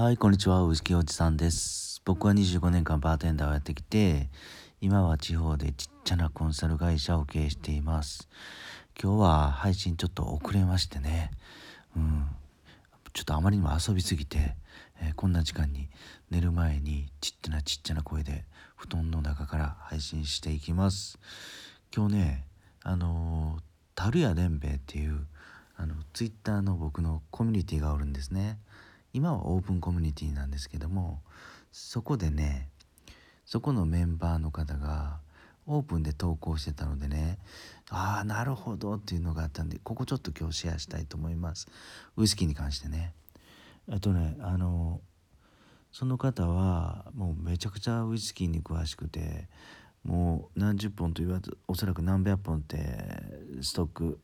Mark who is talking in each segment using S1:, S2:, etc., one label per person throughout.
S1: はい、こんにちは。ウイスキーおじさんです。僕は25年間バーテンダーをやってきて、今は地方でちっちゃなコンサル会社を経営しています。今日は配信ちょっと遅れましてね、うん、ちょっとあまりにも遊びすぎて、えーこんな時間に寝る前にちっちゃなちっちゃな声で布団の中から配信していきます。今日ね、あのー、樽屋伝兵衛っていうあのツイッターの僕のコミュニティがおるんですね。今はオープンコミュニティなんですけどもそこでねそこのメンバーの方がオープンで投稿してたのでねああなるほどっていうのがあったんでここちょっと今日シェアしたいと思います。ウイスキーに関してね。あとねあのその方はもうめちゃくちゃウイスキーに詳しくてもう何十本と言わずおそらく何百本ってストック、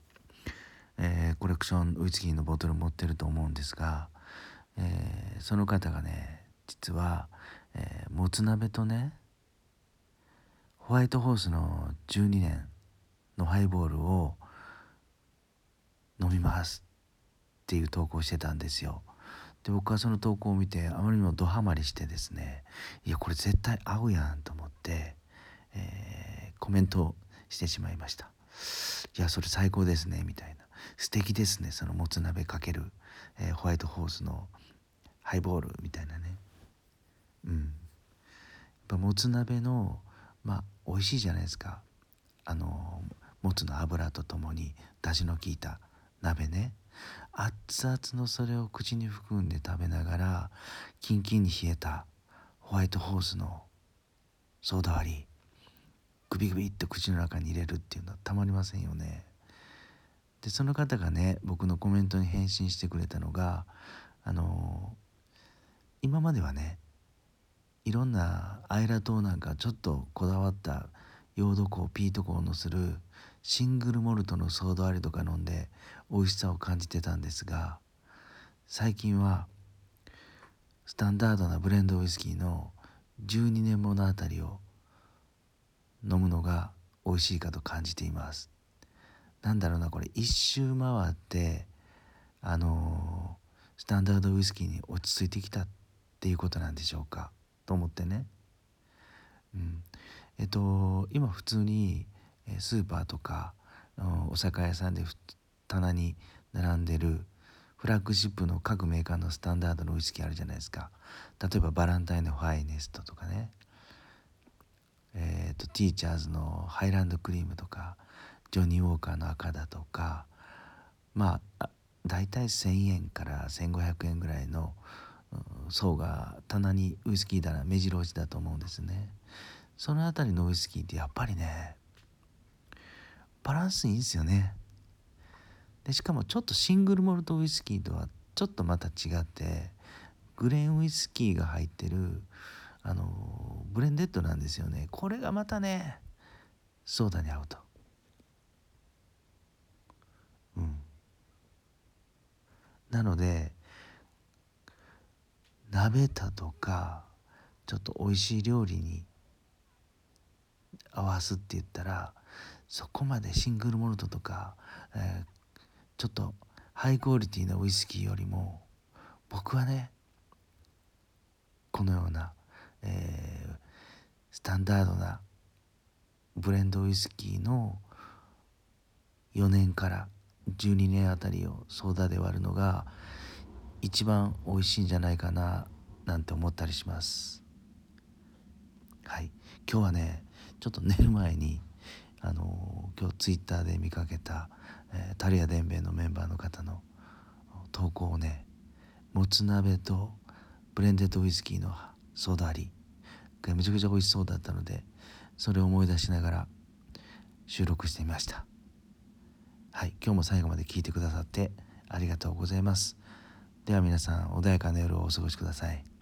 S1: えーコレクションウイスキーのボトル持ってると思うんですがえーその方がね実は、えーもつ鍋とねホワイトホースの12年のハイボールを飲みますっていう投稿してたんですよ。で僕はその投稿を見てあまりにもドハマりしてですねいやこれ絶対合うやんと思って、えーコメントしてしまいました。いやそれ最高ですねみたいな素敵ですねそのもつ鍋かける、えーホワイトホースのハイボールみたいなね。うん。やっぱもつ鍋のまあ美味しいじゃないですか。あのもつの油とともに出汁の効いた鍋ね。熱々のそれを口に含んで食べながらキンキンに冷えたホワイトホースのソーダ割りグビグビっと口の中に入れるっていうのはたまりませんよね。でその方がね僕のコメントに返信してくれたのがあの今まではねいろんなアイラ島なんかちょっとこだわったヨード香ピート香のするシングルモルトのソーダ割りとか飲んで美味しさを感じてたんですが最近はスタンダードなブレンドウイスキーの12年物あたりを飲むのが美味しいかと感じています。なんだろうなこれ一周回ってあのースタンダードウイスキーに落ち着いてきたってていうことなんでしょうか？と思ってね。うん、えっと今普通にスーパーとかお酒屋さんで棚に並んでるフラッグシップの各メーカーのスタンダードのウイスキーあるじゃないですか。例えばバランタインのファイネストとかね。えー、とティーチャーズのハイランドクリームとかジョニー・ウォーカーの赤だとかまあ大体1,000円から1,500円ぐらいの層が棚にウイスキー棚目白押しだと思うんですね。その辺りのウイスキーってやっぱりねバランスいいんですよね。でしかもちょっとシングルモルトウイスキーとはちょっとまた違ってグレーンウイスキーが入ってるあのブレンデッドなんですよね。これがまたねソーダに合うと。うん。なので鍋たとかちょっと美味しい料理に合わすって言ったらそこまでシングルモルトとか、えーちょっとハイクオリティなウイスキーよりも僕はねこのような、えースタンダードなブレンドウイスキーの4年から12年あたりをソーダで割るのが一番美味しいんじゃないかななんて思ったりします。はい。今日はねちょっと寝る前にあの今日ツイッターで見かけた、えータリア伝兵衛のメンバーの方の投稿をねもつ鍋とブレンデッドウイスキーのソーダ割りがめちゃくちゃ美味しそうだったのでそれを思い出しながら収録してみました。はい。今日も最後まで聞いてくださってありがとうございます。では皆さん穏やかな夜をお過ごしください。